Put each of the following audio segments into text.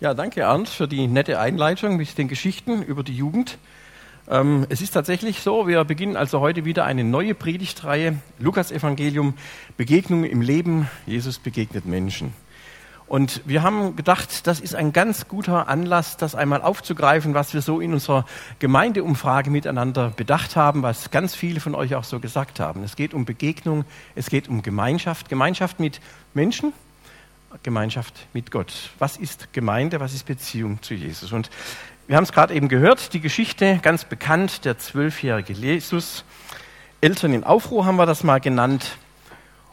Ja, danke Arndt für die nette Einleitung mit den Geschichten über die Jugend. Ähm, es ist tatsächlich so, wir beginnen also heute wieder eine neue Predigtreihe, Lukas Evangelium, Begegnung im Leben, Jesus begegnet Menschen. Und wir haben gedacht, das ist ein ganz guter Anlass, das einmal aufzugreifen, was wir so in unserer Gemeindeumfrage miteinander bedacht haben, was ganz viele von euch auch so gesagt haben. Es geht um Begegnung, es geht um Gemeinschaft, Gemeinschaft mit Menschen, Gemeinschaft mit Gott. Was ist Gemeinde? Was ist Beziehung zu Jesus? Und wir haben es gerade eben gehört, die Geschichte, ganz bekannt, der zwölfjährige Jesus. Eltern in Aufruhr haben wir das mal genannt.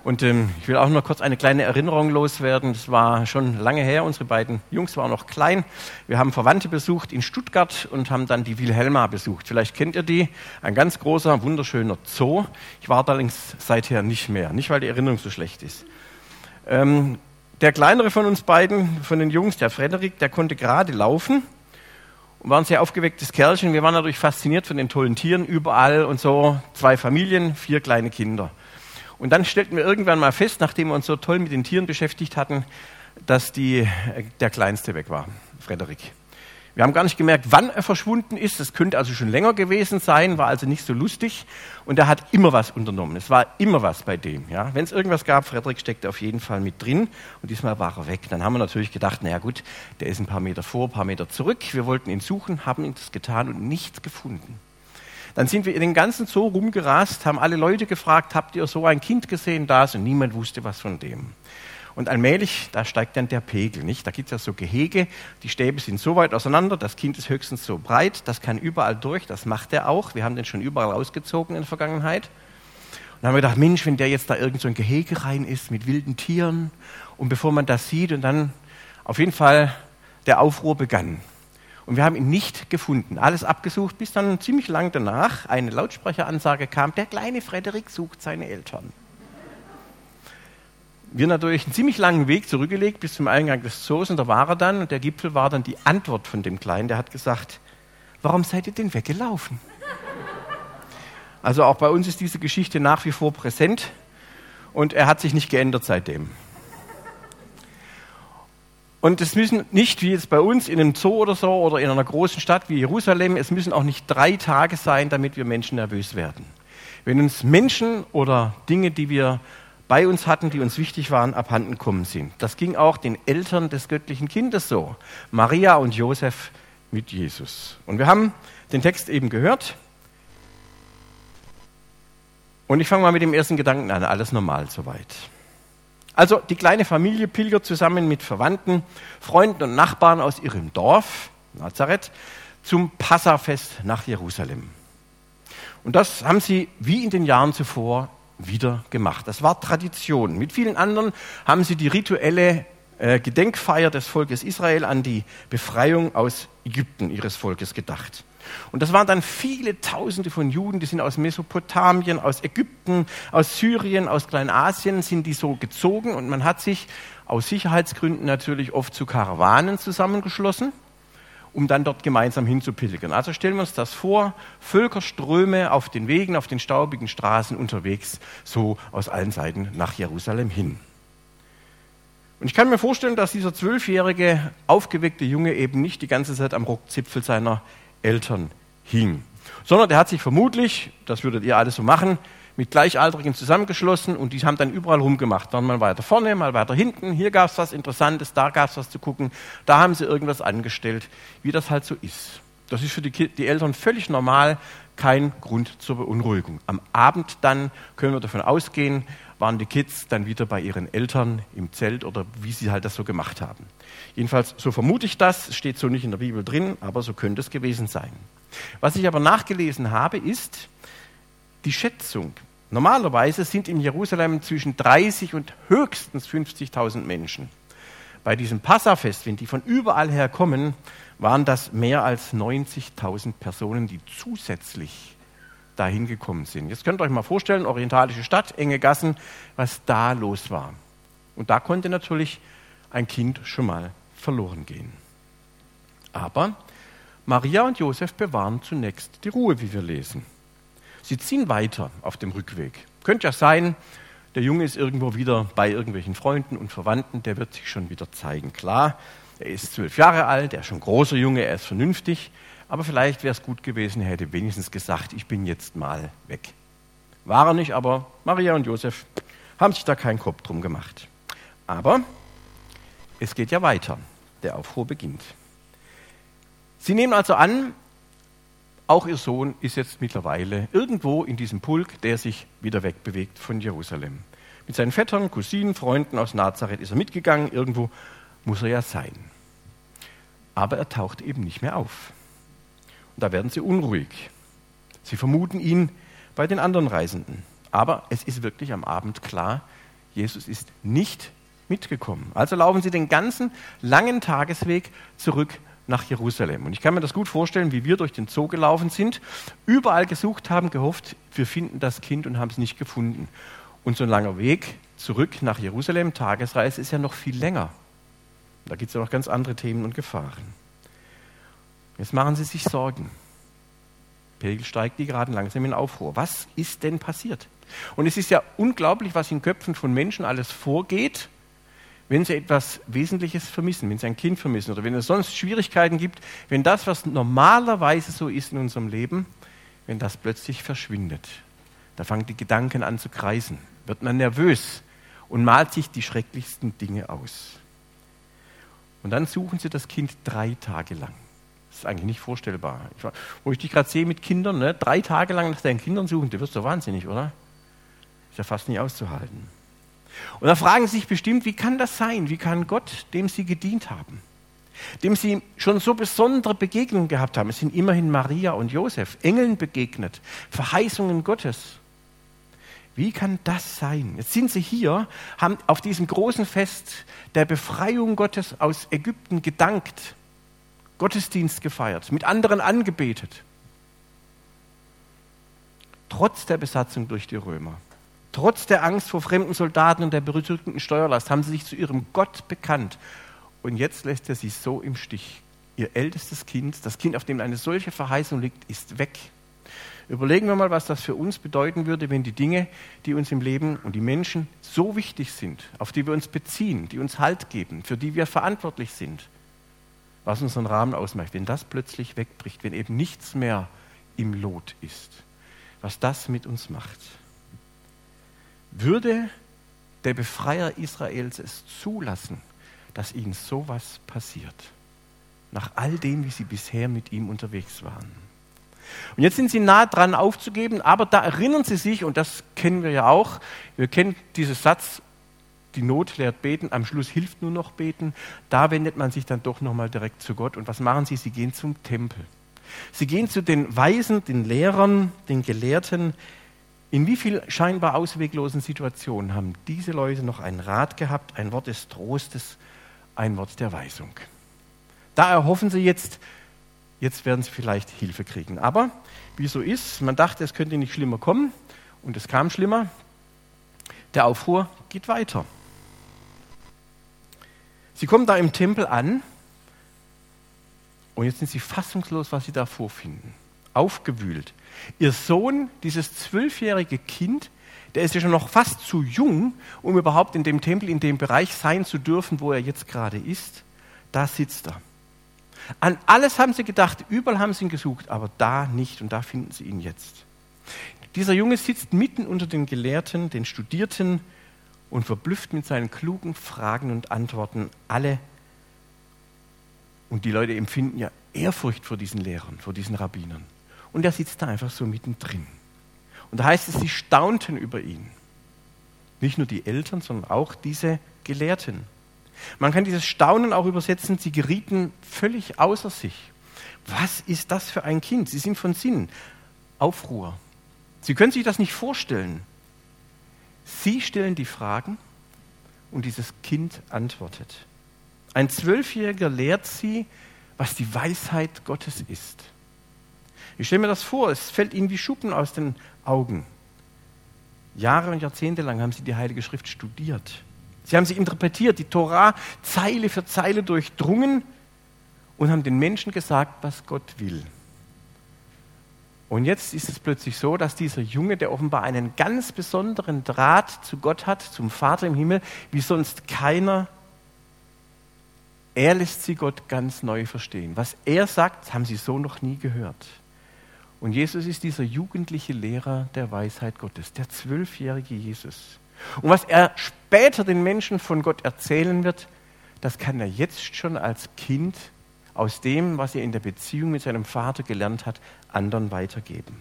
Und ähm, ich will auch noch kurz eine kleine Erinnerung loswerden. Das war schon lange her. Unsere beiden Jungs waren noch klein. Wir haben Verwandte besucht in Stuttgart und haben dann die Wilhelma besucht. Vielleicht kennt ihr die. Ein ganz großer, wunderschöner Zoo. Ich war allerdings seither nicht mehr. Nicht, weil die Erinnerung so schlecht ist. Ähm, der kleinere von uns beiden, von den Jungs, der Frederik, der konnte gerade laufen und war ein sehr aufgewecktes Kerlchen. Wir waren natürlich fasziniert von den tollen Tieren überall und so. Zwei Familien, vier kleine Kinder. Und dann stellten wir irgendwann mal fest, nachdem wir uns so toll mit den Tieren beschäftigt hatten, dass die, der Kleinste weg war, Frederik. Wir haben gar nicht gemerkt, wann er verschwunden ist. Das könnte also schon länger gewesen sein, war also nicht so lustig. Und er hat immer was unternommen. Es war immer was bei dem. Ja. Wenn es irgendwas gab, Frederik steckte auf jeden Fall mit drin. Und diesmal war er weg. Dann haben wir natürlich gedacht, naja gut, der ist ein paar Meter vor, ein paar Meter zurück. Wir wollten ihn suchen, haben ihn das getan und nichts gefunden. Dann sind wir in den ganzen Zoo rumgerast, haben alle Leute gefragt, habt ihr so ein Kind gesehen da? Und niemand wusste was von dem. Und allmählich, da steigt dann der Pegel, nicht? Da gibt es ja so Gehege, die Stäbe sind so weit auseinander, das Kind ist höchstens so breit, das kann überall durch, das macht er auch. Wir haben den schon überall rausgezogen in der Vergangenheit. Und dann haben wir gedacht, Mensch, wenn der jetzt da irgend so ein Gehege rein ist mit wilden Tieren und bevor man das sieht und dann auf jeden Fall der Aufruhr begann. Und wir haben ihn nicht gefunden. Alles abgesucht, bis dann ziemlich lang danach eine Lautsprecheransage kam, der kleine Frederik sucht seine Eltern wir natürlich einen ziemlich langen Weg zurückgelegt bis zum Eingang des Zoos und da war er dann und der Gipfel war dann die Antwort von dem Kleinen, der hat gesagt, warum seid ihr denn weggelaufen? Also auch bei uns ist diese Geschichte nach wie vor präsent und er hat sich nicht geändert seitdem. Und es müssen nicht, wie jetzt bei uns in einem Zoo oder so oder in einer großen Stadt wie Jerusalem, es müssen auch nicht drei Tage sein, damit wir Menschen nervös werden. Wenn uns Menschen oder Dinge, die wir bei uns hatten, die uns wichtig waren, abhanden kommen sind. Das ging auch den Eltern des göttlichen Kindes so. Maria und Josef mit Jesus. Und wir haben den Text eben gehört. Und ich fange mal mit dem ersten Gedanken an. Alles normal soweit. Also die kleine Familie pilgert zusammen mit Verwandten, Freunden und Nachbarn aus ihrem Dorf, Nazareth, zum Passafest nach Jerusalem. Und das haben sie wie in den Jahren zuvor wieder gemacht. Das war Tradition. Mit vielen anderen haben sie die rituelle äh, Gedenkfeier des Volkes Israel an die Befreiung aus Ägypten ihres Volkes gedacht. Und das waren dann viele Tausende von Juden, die sind aus Mesopotamien, aus Ägypten, aus Syrien, aus Kleinasien, sind die so gezogen und man hat sich aus Sicherheitsgründen natürlich oft zu Karawanen zusammengeschlossen um dann dort gemeinsam hinzupilgern. Also stellen wir uns das vor, Völkerströme auf den Wegen, auf den staubigen Straßen unterwegs, so aus allen Seiten nach Jerusalem hin. Und ich kann mir vorstellen, dass dieser zwölfjährige, aufgeweckte Junge eben nicht die ganze Zeit am Rockzipfel seiner Eltern hing, sondern der hat sich vermutlich, das würdet ihr alles so machen, mit Gleichaltrigen zusammengeschlossen und die haben dann überall rumgemacht. Dann mal weiter vorne, mal weiter hinten. Hier gab es was Interessantes, da gab es was zu gucken. Da haben sie irgendwas angestellt, wie das halt so ist. Das ist für die, die Eltern völlig normal, kein Grund zur Beunruhigung. Am Abend dann können wir davon ausgehen, waren die Kids dann wieder bei ihren Eltern im Zelt oder wie sie halt das so gemacht haben. Jedenfalls, so vermute ich das, steht so nicht in der Bibel drin, aber so könnte es gewesen sein. Was ich aber nachgelesen habe, ist die Schätzung, Normalerweise sind in Jerusalem zwischen 30 und höchstens 50.000 Menschen. Bei diesem Passafest, wenn die von überall her kommen, waren das mehr als 90.000 Personen, die zusätzlich dahin gekommen sind. Jetzt könnt ihr euch mal vorstellen, orientalische Stadt, enge Gassen, was da los war. Und da konnte natürlich ein Kind schon mal verloren gehen. Aber Maria und Josef bewahren zunächst die Ruhe, wie wir lesen. Sie ziehen weiter auf dem Rückweg. Könnte ja sein, der Junge ist irgendwo wieder bei irgendwelchen Freunden und Verwandten, der wird sich schon wieder zeigen. Klar, er ist zwölf Jahre alt, er ist schon großer Junge, er ist vernünftig, aber vielleicht wäre es gut gewesen, er hätte wenigstens gesagt, ich bin jetzt mal weg. War er nicht, aber Maria und Josef haben sich da keinen Kopf drum gemacht. Aber es geht ja weiter. Der Aufruhr beginnt. Sie nehmen also an, auch ihr Sohn ist jetzt mittlerweile irgendwo in diesem Pulk, der sich wieder wegbewegt von Jerusalem. Mit seinen Vettern, Cousinen, Freunden aus Nazareth ist er mitgegangen. Irgendwo muss er ja sein. Aber er taucht eben nicht mehr auf. Und da werden sie unruhig. Sie vermuten ihn bei den anderen Reisenden. Aber es ist wirklich am Abend klar, Jesus ist nicht mitgekommen. Also laufen sie den ganzen langen Tagesweg zurück nach Jerusalem. Und ich kann mir das gut vorstellen, wie wir durch den Zoo gelaufen sind, überall gesucht haben, gehofft, wir finden das Kind und haben es nicht gefunden. Und so ein langer Weg zurück nach Jerusalem, Tagesreise, ist ja noch viel länger. Da gibt es ja noch ganz andere Themen und Gefahren. Jetzt machen Sie sich Sorgen. Pegel steigt die gerade langsam in Aufruhr. Was ist denn passiert? Und es ist ja unglaublich, was in Köpfen von Menschen alles vorgeht, wenn sie etwas Wesentliches vermissen, wenn sie ein Kind vermissen oder wenn es sonst Schwierigkeiten gibt, wenn das, was normalerweise so ist in unserem Leben, wenn das plötzlich verschwindet. Da fangen die Gedanken an zu kreisen, wird man nervös und malt sich die schrecklichsten Dinge aus. Und dann suchen sie das Kind drei Tage lang. Das ist eigentlich nicht vorstellbar. Ich, wo ich dich gerade sehe mit Kindern, ne, drei Tage lang nach deinen Kindern suchen, du wirst doch wahnsinnig, oder? Ist ja fast nicht auszuhalten. Und da fragen sie sich bestimmt, wie kann das sein? Wie kann Gott, dem sie gedient haben, dem sie schon so besondere Begegnungen gehabt haben, es sind immerhin Maria und Josef, Engeln begegnet, Verheißungen Gottes. Wie kann das sein? Jetzt sind sie hier, haben auf diesem großen Fest der Befreiung Gottes aus Ägypten gedankt, Gottesdienst gefeiert, mit anderen angebetet. Trotz der Besatzung durch die Römer. Trotz der Angst vor fremden Soldaten und der berüchtigten Steuerlast haben sie sich zu ihrem Gott bekannt. Und jetzt lässt er sie so im Stich. Ihr ältestes Kind, das Kind, auf dem eine solche Verheißung liegt, ist weg. Überlegen wir mal, was das für uns bedeuten würde, wenn die Dinge, die uns im Leben und die Menschen so wichtig sind, auf die wir uns beziehen, die uns Halt geben, für die wir verantwortlich sind, was unseren Rahmen ausmacht, wenn das plötzlich wegbricht, wenn eben nichts mehr im Lot ist, was das mit uns macht. Würde der Befreier Israels es zulassen, dass ihnen sowas passiert? Nach all dem, wie sie bisher mit ihm unterwegs waren. Und jetzt sind sie nah dran aufzugeben, aber da erinnern sie sich, und das kennen wir ja auch, wir kennen diesen Satz, die Not lehrt beten, am Schluss hilft nur noch beten. Da wendet man sich dann doch nochmal direkt zu Gott. Und was machen sie? Sie gehen zum Tempel. Sie gehen zu den Weisen, den Lehrern, den Gelehrten, in wie vielen scheinbar ausweglosen Situationen haben diese Leute noch ein Rat gehabt, ein Wort des Trostes, ein Wort der Weisung? Da erhoffen sie jetzt, jetzt werden sie vielleicht Hilfe kriegen. Aber wie so ist, man dachte, es könnte nicht schlimmer kommen und es kam schlimmer. Der Aufruhr geht weiter. Sie kommen da im Tempel an und jetzt sind sie fassungslos, was sie da vorfinden. Aufgewühlt. Ihr Sohn, dieses zwölfjährige Kind, der ist ja schon noch fast zu jung, um überhaupt in dem Tempel, in dem Bereich sein zu dürfen, wo er jetzt gerade ist. Da sitzt er. An alles haben sie gedacht, überall haben sie ihn gesucht, aber da nicht und da finden sie ihn jetzt. Dieser Junge sitzt mitten unter den Gelehrten, den Studierten und verblüfft mit seinen klugen Fragen und Antworten alle. Und die Leute empfinden ja Ehrfurcht vor diesen Lehrern, vor diesen Rabbinern. Und er sitzt da einfach so mittendrin. Und da heißt es, sie staunten über ihn. Nicht nur die Eltern, sondern auch diese Gelehrten. Man kann dieses Staunen auch übersetzen, sie gerieten völlig außer sich. Was ist das für ein Kind? Sie sind von Sinn. Aufruhr. Sie können sich das nicht vorstellen. Sie stellen die Fragen und dieses Kind antwortet. Ein Zwölfjähriger lehrt sie, was die Weisheit Gottes ist. Ich stelle mir das vor, es fällt ihnen wie Schuppen aus den Augen. Jahre und Jahrzehnte lang haben sie die Heilige Schrift studiert. Sie haben sie interpretiert, die Torah Zeile für Zeile durchdrungen und haben den Menschen gesagt, was Gott will. Und jetzt ist es plötzlich so, dass dieser Junge, der offenbar einen ganz besonderen Draht zu Gott hat, zum Vater im Himmel, wie sonst keiner, er lässt sie Gott ganz neu verstehen. Was er sagt, haben sie so noch nie gehört. Und Jesus ist dieser jugendliche Lehrer der Weisheit Gottes, der zwölfjährige Jesus. Und was er später den Menschen von Gott erzählen wird, das kann er jetzt schon als Kind aus dem, was er in der Beziehung mit seinem Vater gelernt hat, anderen weitergeben.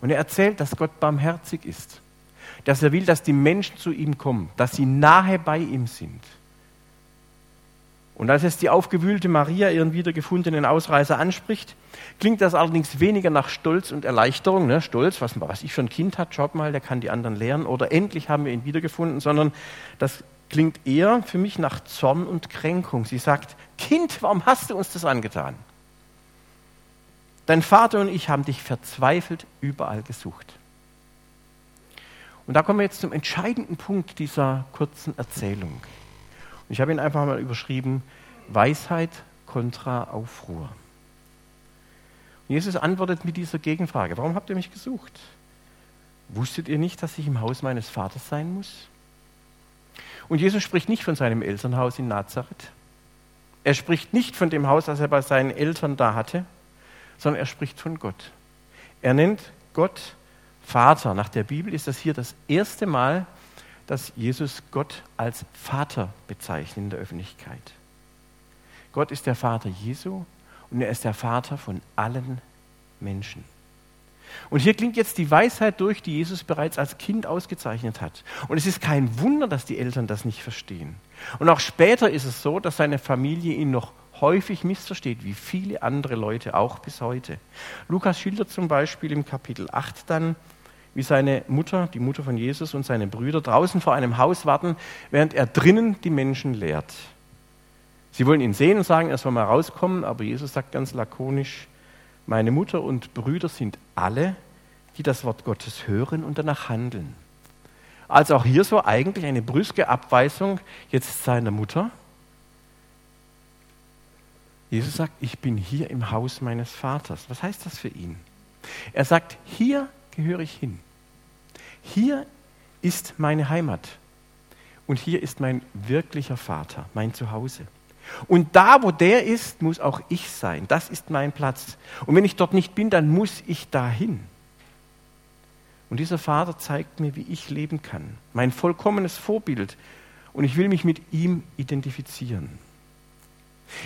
Und er erzählt, dass Gott barmherzig ist, dass er will, dass die Menschen zu ihm kommen, dass sie nahe bei ihm sind. Und als es die aufgewühlte Maria ihren wiedergefundenen Ausreißer anspricht, klingt das allerdings weniger nach Stolz und Erleichterung. Ne? Stolz, was, was ich für ein Kind hat, schaut mal, der kann die anderen lernen. Oder endlich haben wir ihn wiedergefunden, sondern das klingt eher für mich nach Zorn und Kränkung. Sie sagt, Kind, warum hast du uns das angetan? Dein Vater und ich haben dich verzweifelt überall gesucht. Und da kommen wir jetzt zum entscheidenden Punkt dieser kurzen Erzählung. Ich habe ihn einfach mal überschrieben, Weisheit kontra Aufruhr. Und Jesus antwortet mit dieser Gegenfrage, warum habt ihr mich gesucht? Wusstet ihr nicht, dass ich im Haus meines Vaters sein muss? Und Jesus spricht nicht von seinem Elternhaus in Nazareth. Er spricht nicht von dem Haus, das er bei seinen Eltern da hatte, sondern er spricht von Gott. Er nennt Gott Vater. Nach der Bibel ist das hier das erste Mal, dass Jesus Gott als Vater bezeichnet in der Öffentlichkeit. Gott ist der Vater Jesu und er ist der Vater von allen Menschen. Und hier klingt jetzt die Weisheit durch, die Jesus bereits als Kind ausgezeichnet hat. Und es ist kein Wunder, dass die Eltern das nicht verstehen. Und auch später ist es so, dass seine Familie ihn noch häufig missversteht, wie viele andere Leute auch bis heute. Lukas schildert zum Beispiel im Kapitel 8 dann, wie seine Mutter, die Mutter von Jesus und seine Brüder draußen vor einem Haus warten, während er drinnen die Menschen lehrt. Sie wollen ihn sehen und sagen, er soll mal rauskommen, aber Jesus sagt ganz lakonisch, meine Mutter und Brüder sind alle, die das Wort Gottes hören und danach handeln. Also auch hier so eigentlich eine brüske Abweisung jetzt seiner Mutter. Jesus sagt, ich bin hier im Haus meines Vaters. Was heißt das für ihn? Er sagt, hier gehöre ich hin. Hier ist meine Heimat. Und hier ist mein wirklicher Vater, mein Zuhause. Und da, wo der ist, muss auch ich sein. Das ist mein Platz. Und wenn ich dort nicht bin, dann muss ich dahin. Und dieser Vater zeigt mir, wie ich leben kann. Mein vollkommenes Vorbild. Und ich will mich mit ihm identifizieren.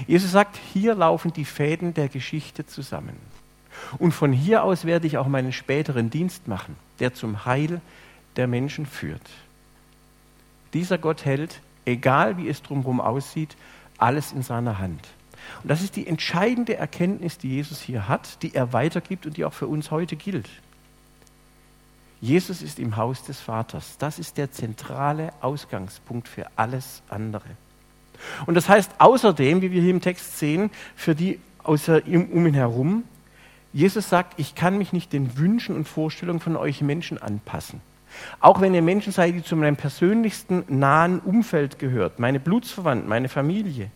Jesus sagt, hier laufen die Fäden der Geschichte zusammen. Und von hier aus werde ich auch meinen späteren Dienst machen, der zum Heil der Menschen führt. Dieser Gott hält, egal wie es drumherum aussieht, alles in seiner Hand. Und das ist die entscheidende Erkenntnis, die Jesus hier hat, die er weitergibt und die auch für uns heute gilt. Jesus ist im Haus des Vaters. Das ist der zentrale Ausgangspunkt für alles andere. Und das heißt außerdem, wie wir hier im Text sehen, für die außer ihm um ihn herum, Jesus sagt, ich kann mich nicht den Wünschen und Vorstellungen von euch Menschen anpassen. Auch wenn ihr Menschen seid, die zu meinem persönlichsten nahen Umfeld gehört, meine Blutsverwandten, meine Familie.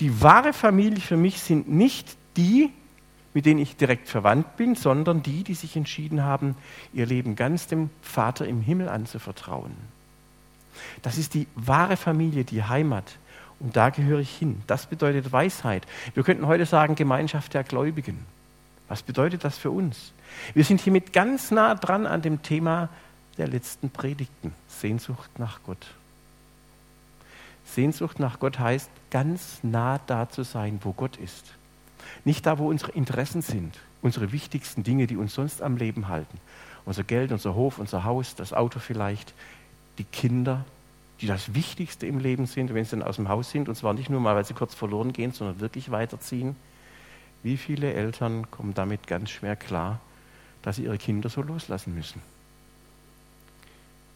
Die wahre Familie für mich sind nicht die, mit denen ich direkt verwandt bin, sondern die, die sich entschieden haben, ihr Leben ganz dem Vater im Himmel anzuvertrauen. Das ist die wahre Familie, die Heimat. Und da gehöre ich hin. Das bedeutet Weisheit. Wir könnten heute sagen Gemeinschaft der Gläubigen. Was bedeutet das für uns? Wir sind hiermit ganz nah dran an dem Thema der letzten Predigten. Sehnsucht nach Gott. Sehnsucht nach Gott heißt, ganz nah da zu sein, wo Gott ist. Nicht da, wo unsere Interessen sind, unsere wichtigsten Dinge, die uns sonst am Leben halten. Unser Geld, unser Hof, unser Haus, das Auto vielleicht, die Kinder, die das Wichtigste im Leben sind, wenn sie dann aus dem Haus sind, und zwar nicht nur mal, weil sie kurz verloren gehen, sondern wirklich weiterziehen. Wie viele Eltern kommen damit ganz schwer klar, dass sie ihre Kinder so loslassen müssen?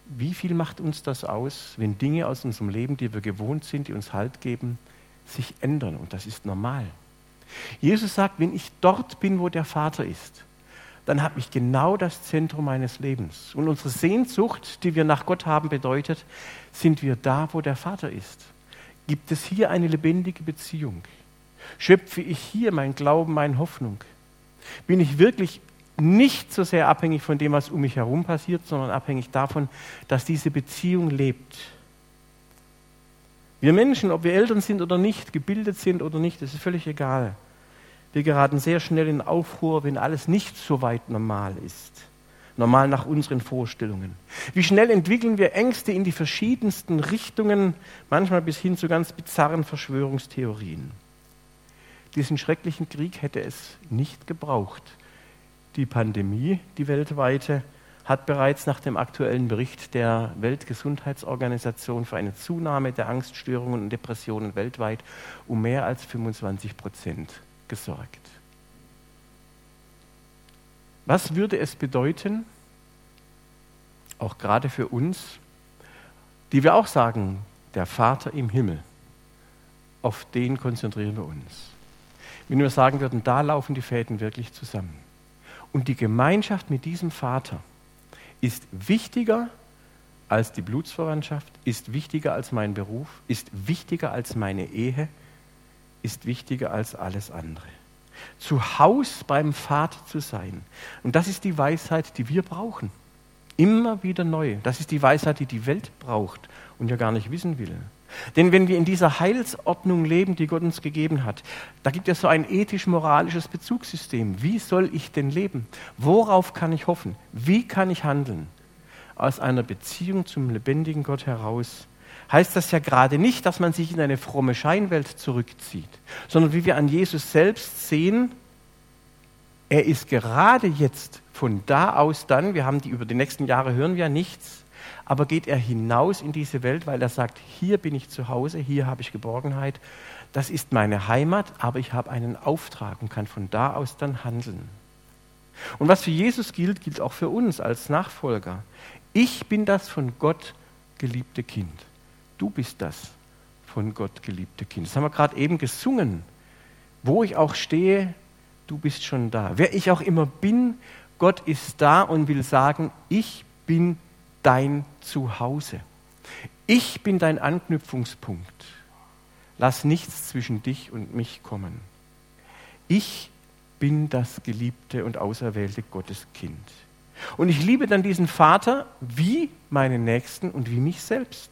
Wie viel macht uns das aus, wenn Dinge aus unserem Leben, die wir gewohnt sind, die uns Halt geben, sich ändern? Und das ist normal. Jesus sagt, wenn ich dort bin, wo der Vater ist, dann habe ich genau das Zentrum meines Lebens. Und unsere Sehnsucht, die wir nach Gott haben, bedeutet, sind wir da, wo der Vater ist? Gibt es hier eine lebendige Beziehung? Schöpfe ich hier mein Glauben, meine Hoffnung? Bin ich wirklich nicht so sehr abhängig von dem, was um mich herum passiert, sondern abhängig davon, dass diese Beziehung lebt. Wir Menschen, ob wir Eltern sind oder nicht, gebildet sind oder nicht, das ist völlig egal. Wir geraten sehr schnell in Aufruhr, wenn alles nicht so weit normal ist. Normal nach unseren Vorstellungen. Wie schnell entwickeln wir Ängste in die verschiedensten Richtungen, manchmal bis hin zu ganz bizarren Verschwörungstheorien. Diesen schrecklichen Krieg hätte es nicht gebraucht. Die Pandemie, die weltweite, hat bereits nach dem aktuellen Bericht der Weltgesundheitsorganisation für eine Zunahme der Angststörungen und Depressionen weltweit um mehr als 25 Prozent gesorgt. Was würde es bedeuten, auch gerade für uns, die wir auch sagen, der Vater im Himmel, auf den konzentrieren wir uns. Wenn wir sagen würden, da laufen die Fäden wirklich zusammen. Und die Gemeinschaft mit diesem Vater ist wichtiger als die Blutsverwandtschaft, ist wichtiger als mein Beruf, ist wichtiger als meine Ehe, ist wichtiger als alles andere. Zu Haus beim Vater zu sein. Und das ist die Weisheit, die wir brauchen. Immer wieder neu. Das ist die Weisheit, die die Welt braucht und ja gar nicht wissen will. Denn wenn wir in dieser Heilsordnung leben, die Gott uns gegeben hat, da gibt es so ein ethisch-moralisches Bezugssystem. Wie soll ich denn leben? Worauf kann ich hoffen? Wie kann ich handeln? Aus einer Beziehung zum lebendigen Gott heraus heißt das ja gerade nicht, dass man sich in eine fromme Scheinwelt zurückzieht, sondern wie wir an Jesus selbst sehen, er ist gerade jetzt von da aus dann, wir haben die über die nächsten Jahre hören wir ja nichts, aber geht er hinaus in diese Welt, weil er sagt, hier bin ich zu Hause, hier habe ich Geborgenheit, das ist meine Heimat, aber ich habe einen Auftrag und kann von da aus dann handeln. Und was für Jesus gilt, gilt auch für uns als Nachfolger. Ich bin das von Gott geliebte Kind. Du bist das von Gott geliebte Kind. Das haben wir gerade eben gesungen. Wo ich auch stehe, du bist schon da. Wer ich auch immer bin, Gott ist da und will sagen, ich bin dein Zuhause. Ich bin dein Anknüpfungspunkt. Lass nichts zwischen dich und mich kommen. Ich bin das geliebte und auserwählte Gotteskind. Und ich liebe dann diesen Vater wie meinen Nächsten und wie mich selbst.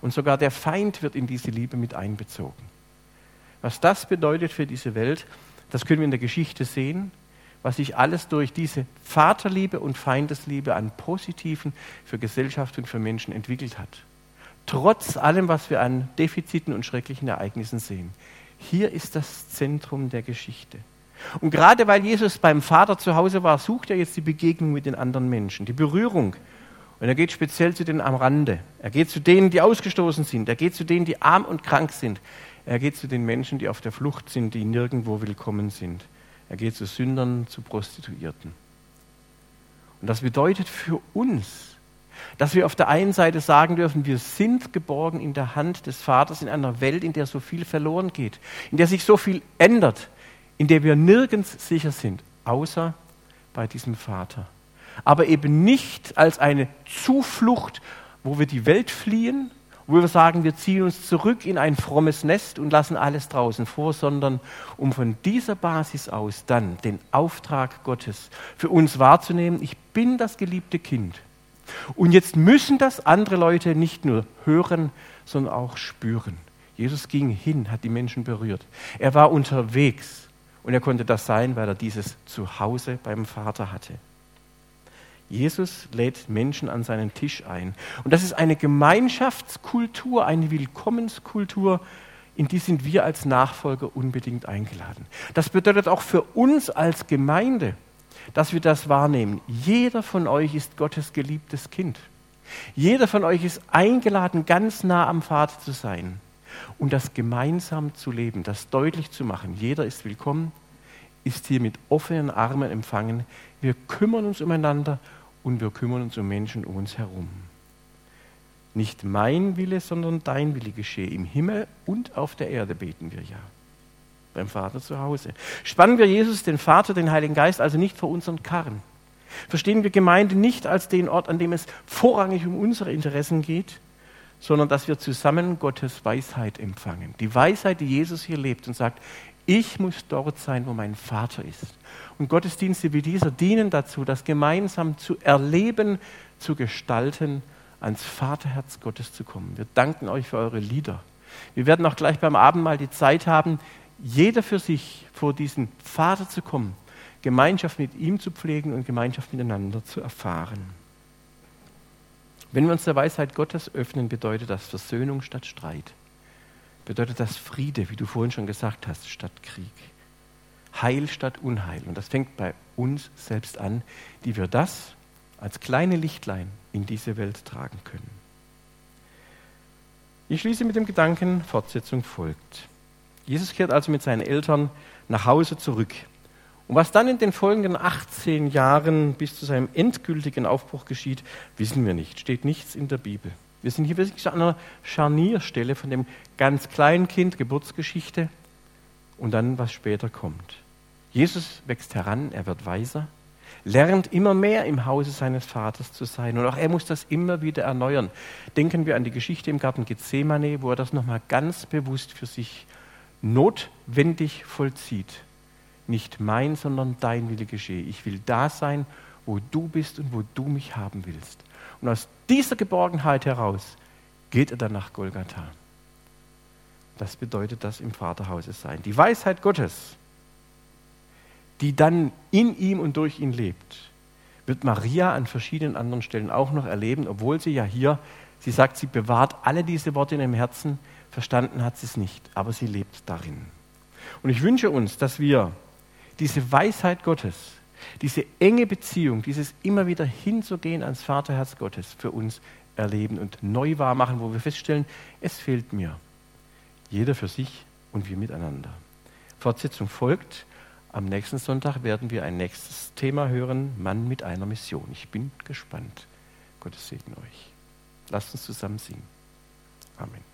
Und sogar der Feind wird in diese Liebe mit einbezogen. Was das bedeutet für diese Welt, das können wir in der Geschichte sehen was sich alles durch diese Vaterliebe und Feindesliebe an Positiven für Gesellschaft und für Menschen entwickelt hat. Trotz allem, was wir an Defiziten und schrecklichen Ereignissen sehen. Hier ist das Zentrum der Geschichte. Und gerade weil Jesus beim Vater zu Hause war, sucht er jetzt die Begegnung mit den anderen Menschen, die Berührung. Und er geht speziell zu denen am Rande. Er geht zu denen, die ausgestoßen sind. Er geht zu denen, die arm und krank sind. Er geht zu den Menschen, die auf der Flucht sind, die nirgendwo willkommen sind. Er geht zu Sündern, zu Prostituierten. Und das bedeutet für uns, dass wir auf der einen Seite sagen dürfen, wir sind geborgen in der Hand des Vaters in einer Welt, in der so viel verloren geht, in der sich so viel ändert, in der wir nirgends sicher sind, außer bei diesem Vater. Aber eben nicht als eine Zuflucht, wo wir die Welt fliehen wo wir sagen, wir ziehen uns zurück in ein frommes Nest und lassen alles draußen vor, sondern um von dieser Basis aus dann den Auftrag Gottes für uns wahrzunehmen, ich bin das geliebte Kind. Und jetzt müssen das andere Leute nicht nur hören, sondern auch spüren. Jesus ging hin, hat die Menschen berührt. Er war unterwegs und er konnte das sein, weil er dieses Zuhause beim Vater hatte. Jesus lädt Menschen an seinen Tisch ein. Und das ist eine Gemeinschaftskultur, eine Willkommenskultur, in die sind wir als Nachfolger unbedingt eingeladen. Das bedeutet auch für uns als Gemeinde, dass wir das wahrnehmen. Jeder von euch ist Gottes geliebtes Kind. Jeder von euch ist eingeladen, ganz nah am Vater zu sein und das gemeinsam zu leben, das deutlich zu machen. Jeder ist willkommen, ist hier mit offenen Armen empfangen. Wir kümmern uns umeinander und wir kümmern uns um Menschen um uns herum. Nicht mein Wille, sondern dein Wille geschehe. Im Himmel und auf der Erde beten wir ja. Beim Vater zu Hause. Spannen wir Jesus, den Vater, den Heiligen Geist, also nicht vor unseren Karren. Verstehen wir Gemeinde nicht als den Ort, an dem es vorrangig um unsere Interessen geht, sondern dass wir zusammen Gottes Weisheit empfangen. Die Weisheit, die Jesus hier lebt und sagt, ich muss dort sein, wo mein Vater ist. Und Gottesdienste wie dieser dienen dazu, das gemeinsam zu erleben, zu gestalten, ans Vaterherz Gottes zu kommen. Wir danken euch für eure Lieder. Wir werden auch gleich beim Abendmahl die Zeit haben, jeder für sich vor diesen Vater zu kommen, Gemeinschaft mit ihm zu pflegen und Gemeinschaft miteinander zu erfahren. Wenn wir uns der Weisheit Gottes öffnen, bedeutet das Versöhnung statt Streit. Bedeutet das Friede, wie du vorhin schon gesagt hast, statt Krieg. Heil statt Unheil. Und das fängt bei uns selbst an, die wir das als kleine Lichtlein in diese Welt tragen können. Ich schließe mit dem Gedanken, Fortsetzung folgt. Jesus kehrt also mit seinen Eltern nach Hause zurück. Und was dann in den folgenden 18 Jahren bis zu seinem endgültigen Aufbruch geschieht, wissen wir nicht. Steht nichts in der Bibel. Wir sind hier wirklich an einer Scharnierstelle von dem ganz kleinen Kind, Geburtsgeschichte und dann, was später kommt. Jesus wächst heran, er wird weiser, lernt immer mehr im Hause seines Vaters zu sein. Und auch er muss das immer wieder erneuern. Denken wir an die Geschichte im Garten Gethsemane, wo er das nochmal ganz bewusst für sich notwendig vollzieht. Nicht mein, sondern dein Wille geschehe. Ich will da sein, wo du bist und wo du mich haben willst. Und aus dieser Geborgenheit heraus geht er dann nach Golgatha. Das bedeutet das im Vaterhause sein. Die Weisheit Gottes, die dann in ihm und durch ihn lebt, wird Maria an verschiedenen anderen Stellen auch noch erleben, obwohl sie ja hier, sie sagt, sie bewahrt alle diese Worte in ihrem Herzen, verstanden hat sie es nicht, aber sie lebt darin. Und ich wünsche uns, dass wir diese Weisheit Gottes, diese enge Beziehung, dieses immer wieder hinzugehen ans Vaterherz Gottes für uns erleben und neu wahr machen, wo wir feststellen, es fehlt mir. Jeder für sich und wir miteinander. Fortsetzung folgt. Am nächsten Sonntag werden wir ein nächstes Thema hören, Mann mit einer Mission. Ich bin gespannt. Gottes Segen euch. Lasst uns zusammen singen. Amen.